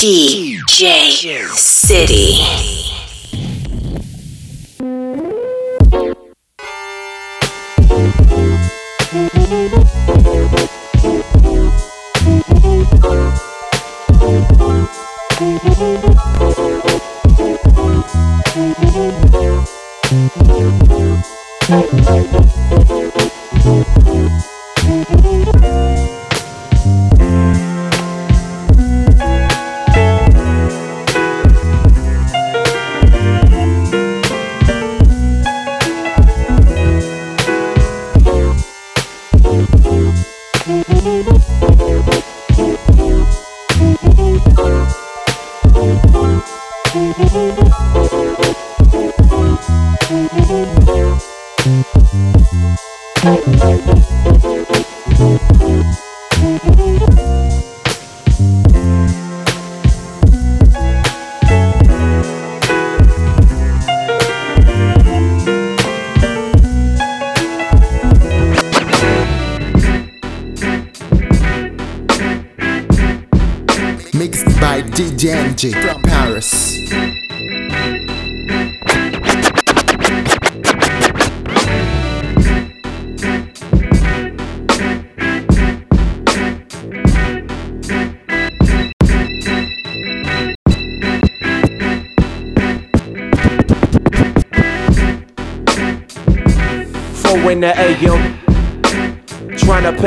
DJ City. From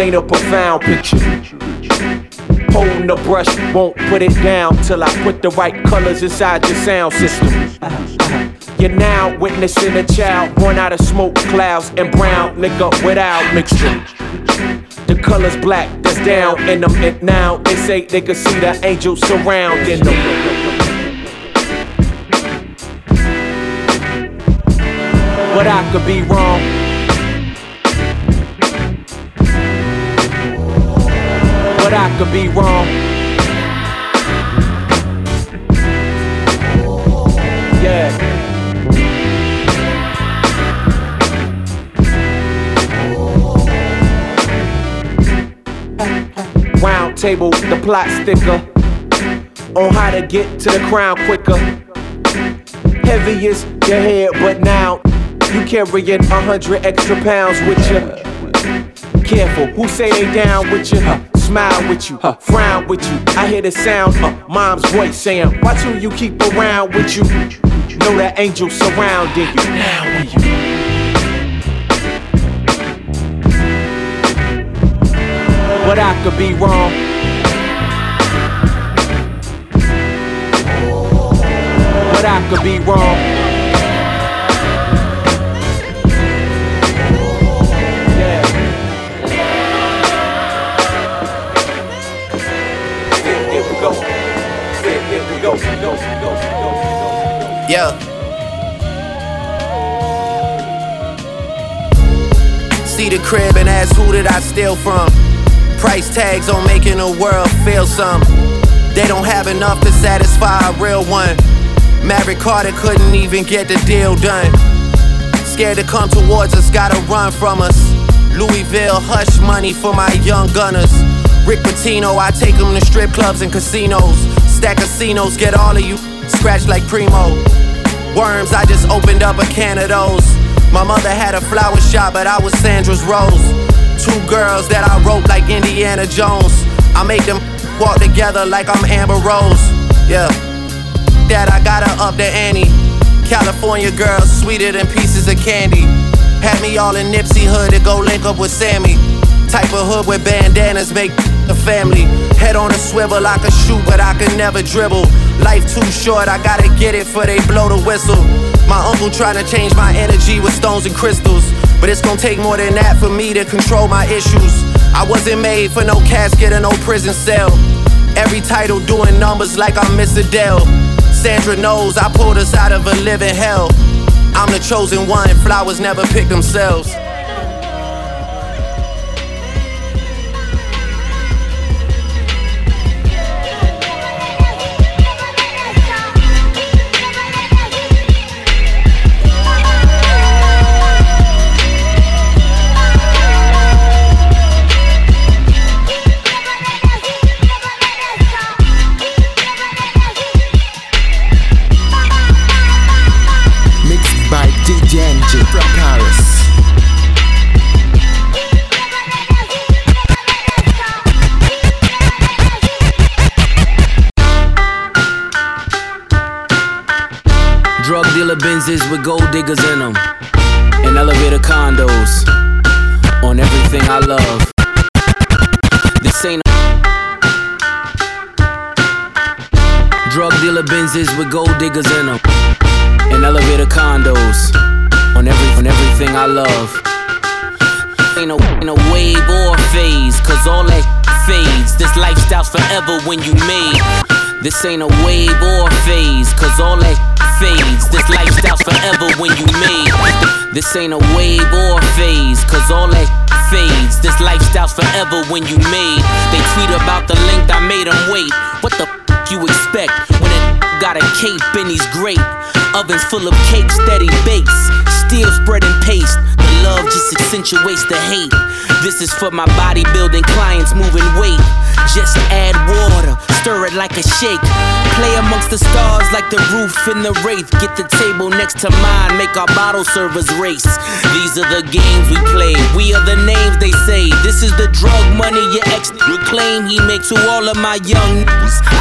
paint a profound picture Holding the brush, won't put it down till I put the right colors inside your sound system. You're now witnessing a child born out of smoke clouds and brown liquor without mixture. The color's black, that's down in them. And now they say they can see the angels surrounding them. But I could be wrong. But I could be wrong. Yeah. Round table, the plot sticker on how to get to the crown quicker. Heaviest your head, but now you carrying a hundred extra pounds with you. Careful, who say they down with you? Smile with you, huh. frown with you. I hear the sound of mom's voice saying, Watch who you keep around with you. Know that angel surrounding you. Now when you. But I could be wrong. But I could be wrong. Yeah. See the crib and ask who did I steal from? Price tags on making the world feel some. They don't have enough to satisfy a real one. Maverick Carter couldn't even get the deal done. Scared to come towards us, gotta run from us. Louisville hush money for my young gunners. Rick Pitino, I take them to strip clubs and casinos. Stack casinos, get all of you scratched like Primo. Worms, I just opened up a can of those. My mother had a flower shop, but I was Sandra's Rose. Two girls that I wrote like Indiana Jones. I make them walk together like I'm Amber Rose. Yeah, that I gotta up the ante. California girls, sweeter than pieces of candy. Had me all in Nipsey Hood to go link up with Sammy. Type of hood with bandanas make a family. Head on a swivel, I can shoot, but I can never dribble. Life too short, I gotta get it for they blow the whistle. My uncle trying to change my energy with stones and crystals. But it's gonna take more than that for me to control my issues. I wasn't made for no casket or no prison cell. Every title doing numbers like I'm Miss Adele. Sandra knows I pulled us out of a living hell. I'm the chosen one, flowers never pick themselves. Benzes with gold diggers in them. And elevator condos on everything I love. This ain't a Drug dealer Benzes with gold diggers in them. And elevator condos on, every, on everything I love. Ain't no, ain't no wave or phase, cause all that fades. This lifestyle's forever when you made. This ain't a wave or phase, cause all that fades. This lifestyle's forever when you made. This ain't a wave or phase, cause all that fades. This lifestyle's forever when you made. They tweet about the length I made them wait. What the f you expect when it got a cape and he's great? Ovens full of cakes that he bakes, still spreading paste love just accentuates the hate. This is for my bodybuilding clients moving weight. Just add water, stir it like a shake. Play amongst the stars like the roof in the wraith. Get the table next to mine, make our bottle servers race. These are the games we play. We are the names they say. This is the drug money your ex claim He makes to all of my young.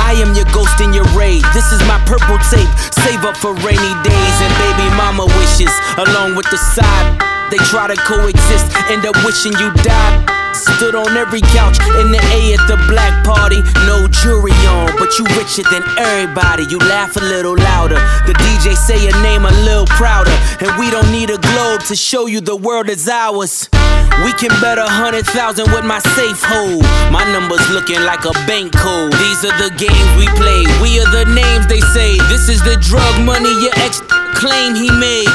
I am your ghost in your raid. This is my purple tape. Save up for rainy days and baby mama wishes, along with the side. They try to coexist, end up wishing you died. Stood on every couch in the A at the black party. No jury on, but you richer than everybody. You laugh a little louder. The DJ say your name a little prouder. And we don't need a globe to show you the world is ours. We can bet a hundred thousand with my safe hold. My numbers looking like a bank code. These are the games we play. We are the names they say. This is the drug money your ex claim he make.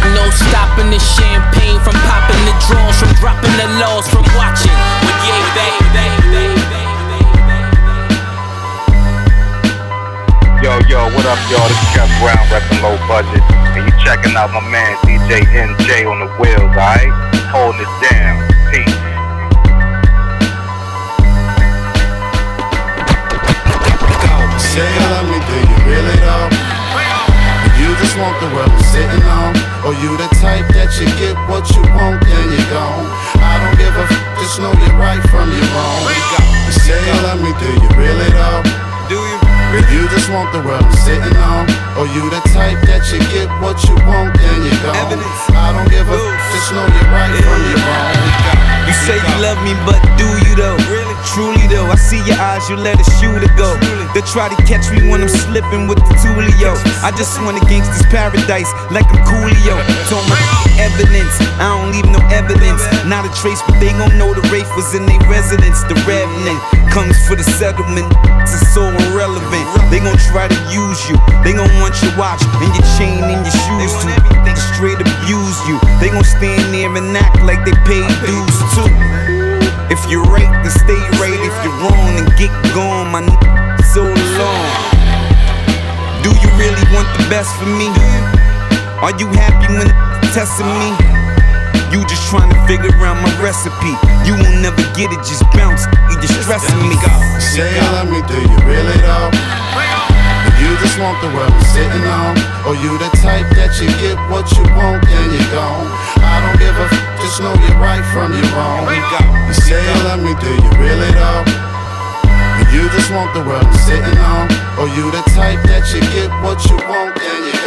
Ain't no stopping the champagne from popping the draws, from dropping the laws, from watching. With yay, they, they, they, Yo, yo, what up, y'all? This is Kev Brown, repping low budget. And you checking out my man DJ NJ on the wheels, alright? Holding it down. Peace. Say you love me, do you really though? You just want the world I'm sitting on Or you the type that you get what you want, then you gone I don't give a f, just know you're right from your wrong. You say you love me, do you really though? Do you? You just want the world I'm sitting on. Or you the type that you get what you want, then you gone I don't give a f, just know you're right from your wrong you say you love me, but do you though? Really? Truly though, I see your eyes, you let a shooter go. They try to catch me when I'm slipping with the Tulio. I just want a gangster's paradise, like I'm Coolio. Told my evidence, I don't leave no evidence. Not a trace, but they gon' know the Wraith was in their residence. The revenant comes for the settlement, it's so irrelevant. They gon' try to use you, they gon' want your watch and your chain and your shoes too. They straight abuse you, they gon' stand there and act like they paid dues too. If you're right, then stay right. If you're wrong, then get gone. My n- so long. Do you really want the best for me? Are you happy when testing me? You just trying to figure out my recipe. You won't never get it, just bounce. You just stressing me. Say love me, do you really though? You just want the world I'm sitting on Or you the type that you get what you want, then you gone I don't give a f, just know you're right from your wrong. You say you love me, do you really though? You just want the world I'm sitting on Or you the type that you get what you want, then you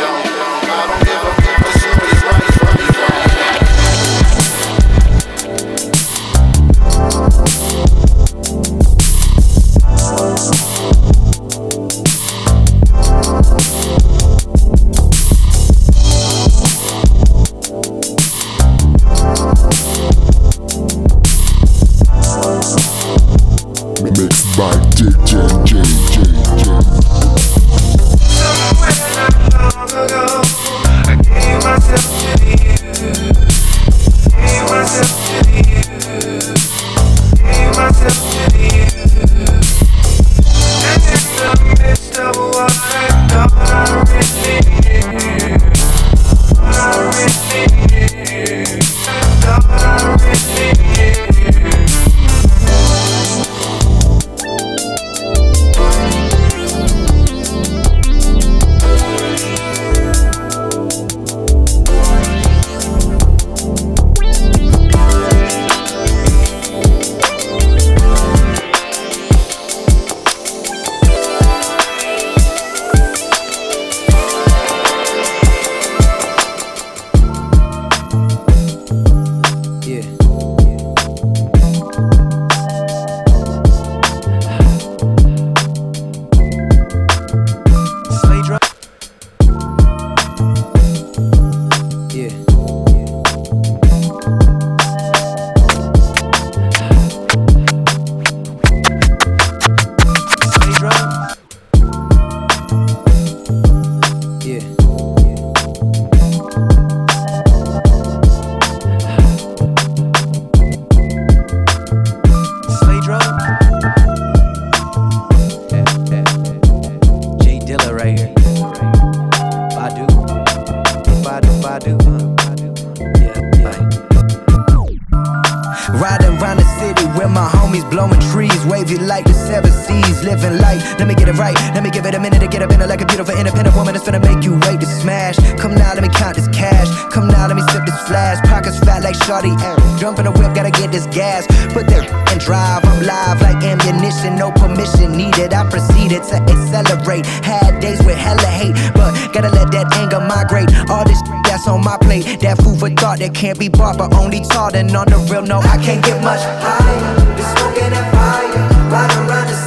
shawty. Jump in the whip, gotta get this gas. Put that and drive. I'm live like ammunition, no permission needed. I proceeded to accelerate. Had days with hella hate, but gotta let that anger migrate. All this that's on my plate, that food for thought that can't be bought, but only taught. And on the real, no, I can't get much higher. Been smoking that fire, right around the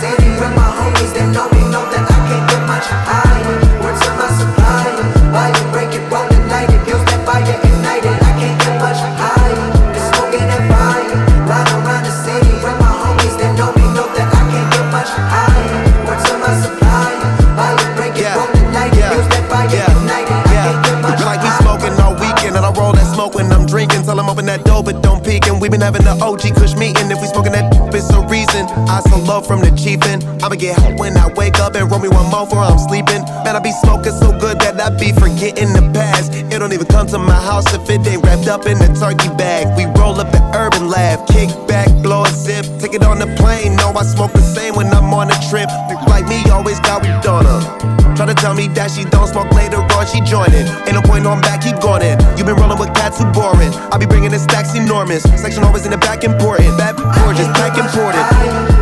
having the OG Kush meeting. If we smoking that, it's a reason. I so love from the chiefin'. I'ma get hot when I wake up and roll me one more before I'm sleeping. Man, I be smoking so good that I be forgetting the past. It don't even come to my house if it ain't wrapped up in a turkey bag. We roll up the urban lab, kick back, blow a zip, take it on the plane. No, I smoke the same when I'm on a trip. Like me, always got we done up. Try to tell me that she don't smoke later on, she joinin'. Ain't no point, on I'm back, keep going in. You been rollin' with cats who boring. I be bringin' in stacks enormous. Section always in the back, important. Bad gorgeous, back important.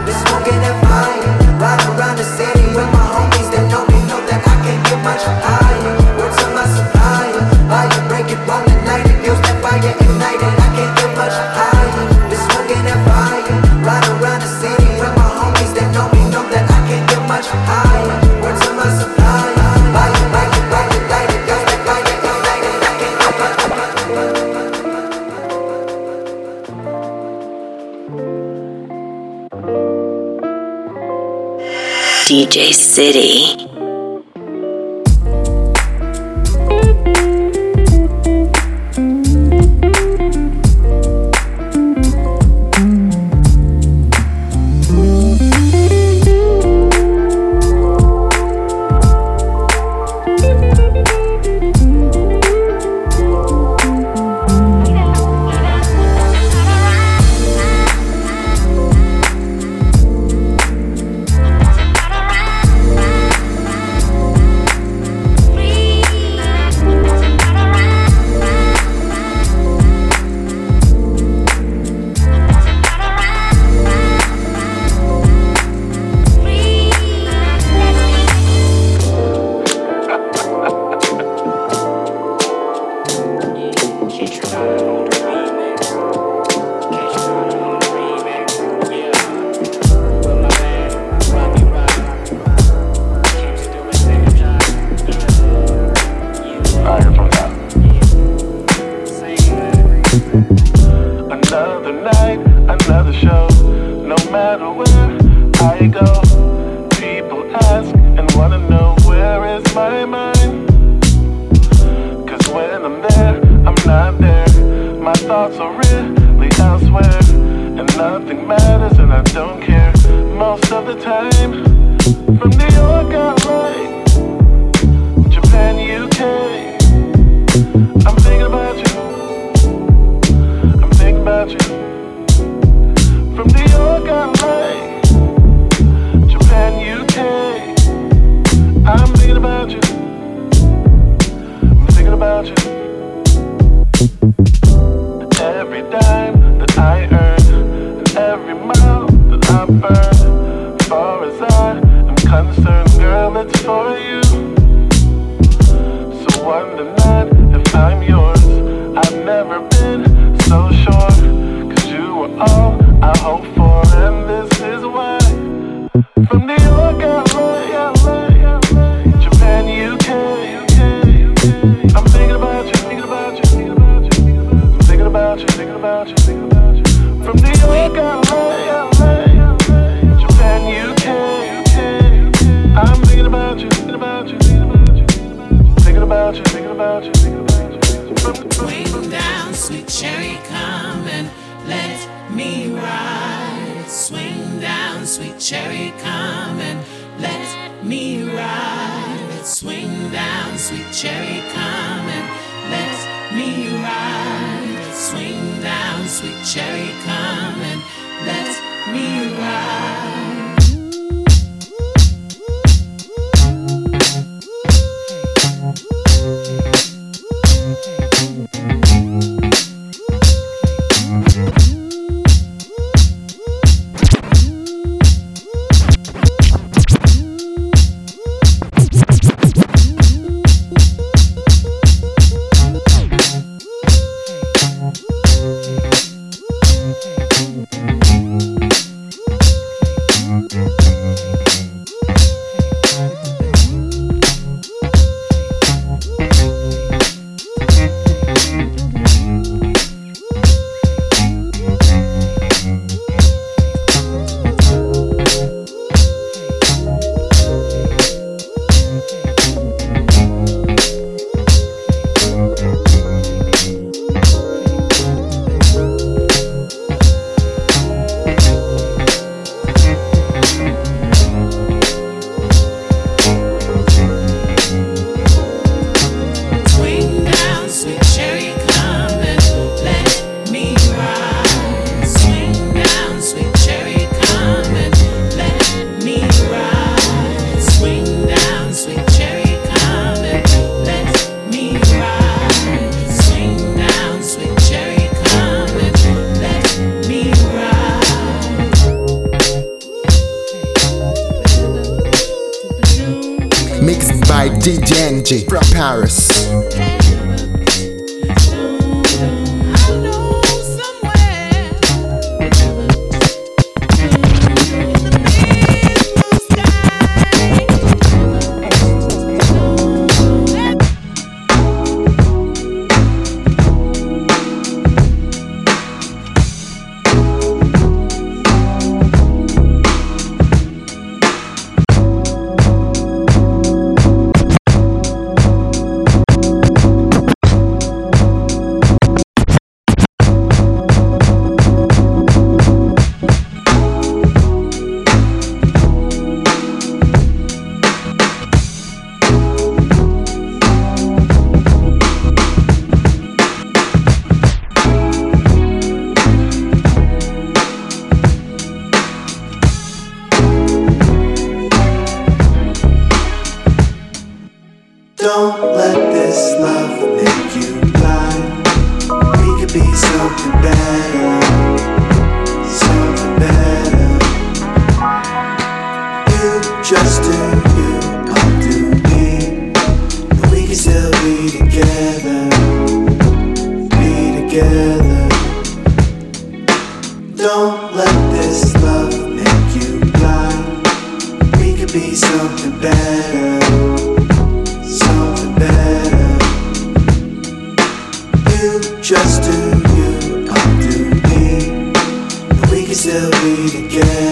city. the time from New York girl. Paris. Something better something better. You just do you, I'll do me. We can still be together.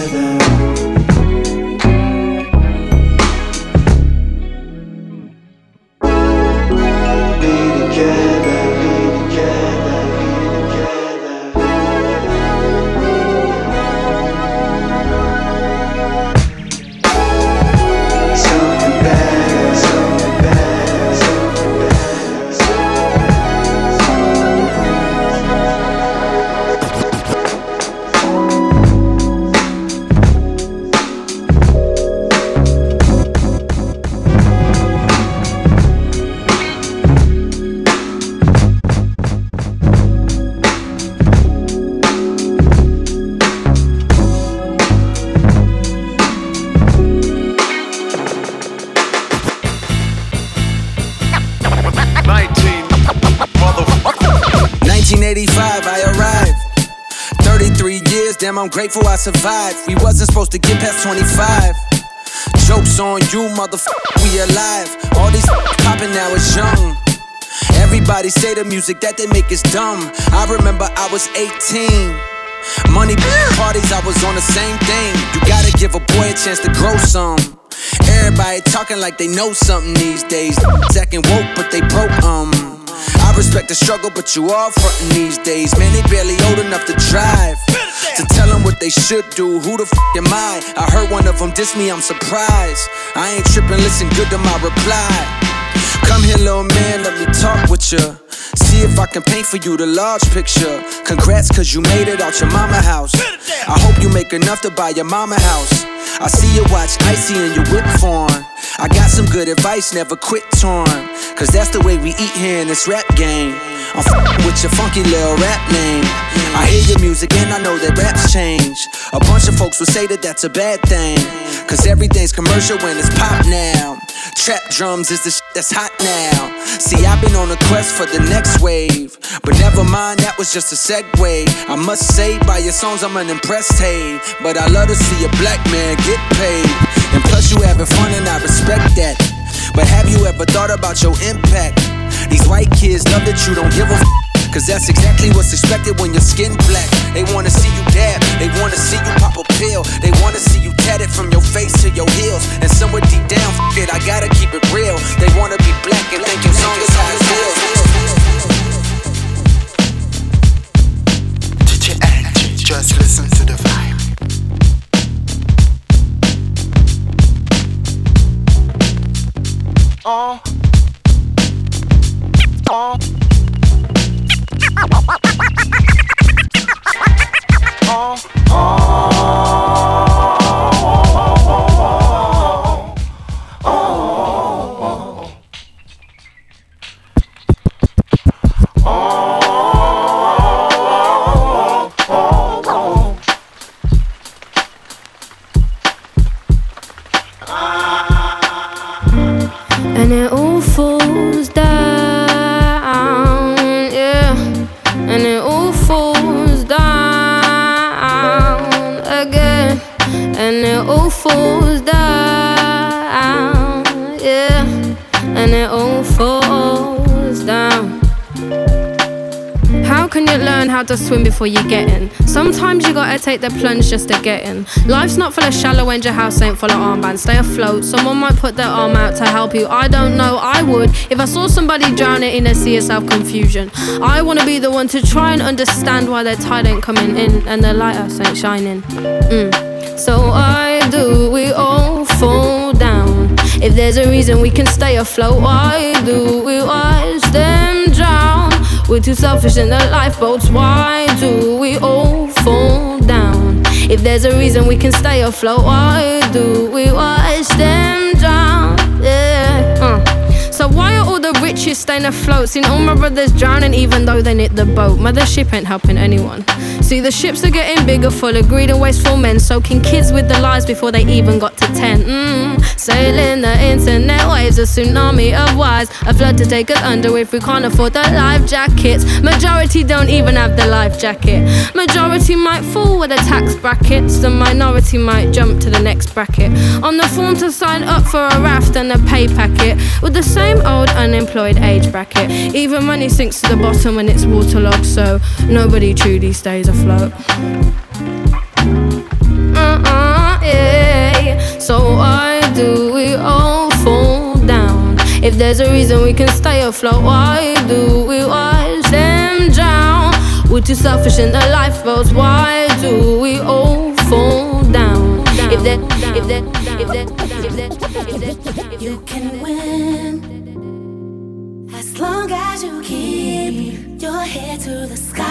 1985, I arrived. 33 years, damn, I'm grateful I survived. We wasn't supposed to get past 25. Jokes on you, motherfucker, we alive. All these popping now is young. Everybody say the music that they make is dumb. I remember I was 18. Money parties, I was on the same thing. You gotta give a boy a chance to grow some. Everybody talking like they know something these days. Second woke, but they broke, um. I respect the struggle, but you all frontin' these days. Man, they barely old enough to drive. To tell them what they should do. Who the f am I? I heard one of them diss me, I'm surprised. I ain't trippin', listen good to my reply. Come here, little man, let me talk with ya. See if I can paint for you the large picture. Congrats, cause you made it out your mama house. I hope you make enough to buy your mama house. I see you watch Icy in your whip form. I got some good advice, never quit torn. Cause that's the way we eat here in this rap game. I'm f- with your funky little rap name. I hear your music and I know that raps change. A bunch of folks will say that that's a bad thing. Cause everything's commercial when it's pop now. Trap drums is the sh- that's hot now. See, I've been on a quest for the next wave. But never mind, that was just a segue. I must say, by your songs, I'm unimpressed, hey. But I love to see a black man get paid. And plus, you having fun, and I respect that. But have you ever thought about your impact? These white kids love that you don't give a f. Cause that's exactly what's expected when your skin black. They wanna see you dab, they wanna see you pop a pill. They wanna see you tatted from your face to your heels. And somewhere and it all falls down, yeah, and it all falls down. How can you learn how to swim before you get in? Sometimes you gotta take the plunge just to get in. Life's not full of shallow and your house ain't full of armbands. Stay afloat. Someone might put their arm out to help you. I don't know, I would. If I saw somebody drowning in a sea of self confusion, I wanna be the one to try and understand why their tide ain't coming in and their lighthouse ain't shining. Mm. So why do we all fall down? If there's a reason we can stay afloat, why do we watch them drown? We're too selfish in the lifeboats. Why do we all fall down? If there's a reason we can stay afloat, why do we watch them all staying afloat? Seen all my brothers drowning even though they knit the boat. Mothership ain't helping anyone. See the ships are getting bigger, full of greed and wasteful men, soaking kids with the lies before they even got to ten. Mm. Sailing the internet waves, a tsunami of wise, a flood to take us under if we can't afford the life jackets. Majority don't even have the life jacket. Majority might fall with the tax brackets. The minority might jump to the next bracket. On the form to sign up for a raft and a pay packet with the same old unemployed age bracket. Even money sinks to the bottom when it's waterlogged, so nobody truly stays afloat. Uh-uh. So why do we all fall down? If there's a reason we can stay afloat, why do we watch them drown? We're too selfish in the lifeboats. Why do we all fall down? If that, if that, if that, if that, if that, if that, You can win as long as you keep your head to the sky.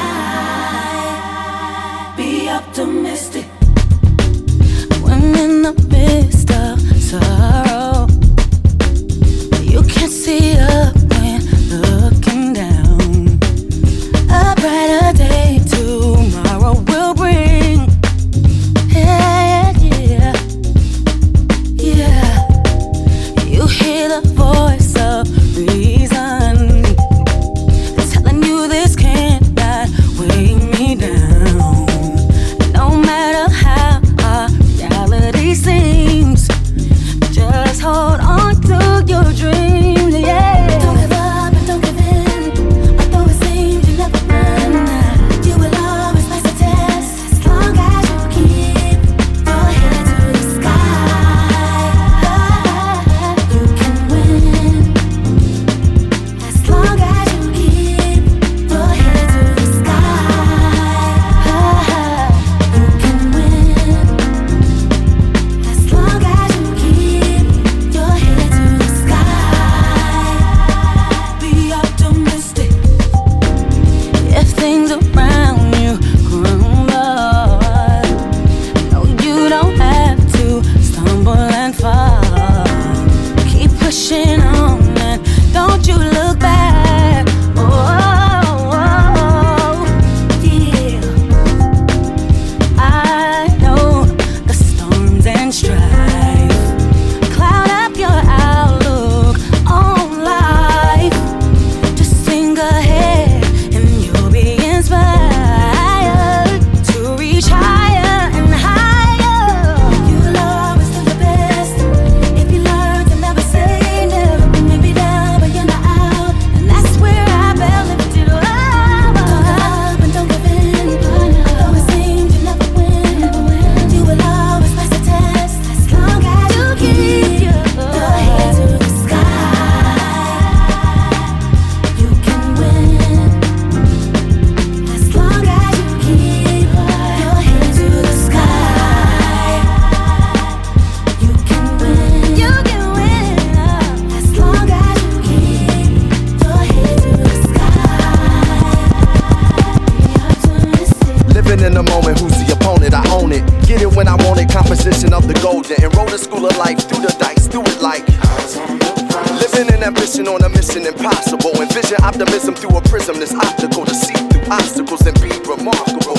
Be optimistic. When in the midst of sorrow, Vision and ambition on a mission impossible. Envision optimism through a prism that's optical to see through obstacles and be remarkable.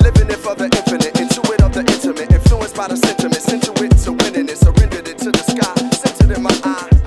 Living it for the infinite, intuit of the intimate, influenced by the sentiment, sent to it to winning it, surrendered it to the sky, centered in my eye.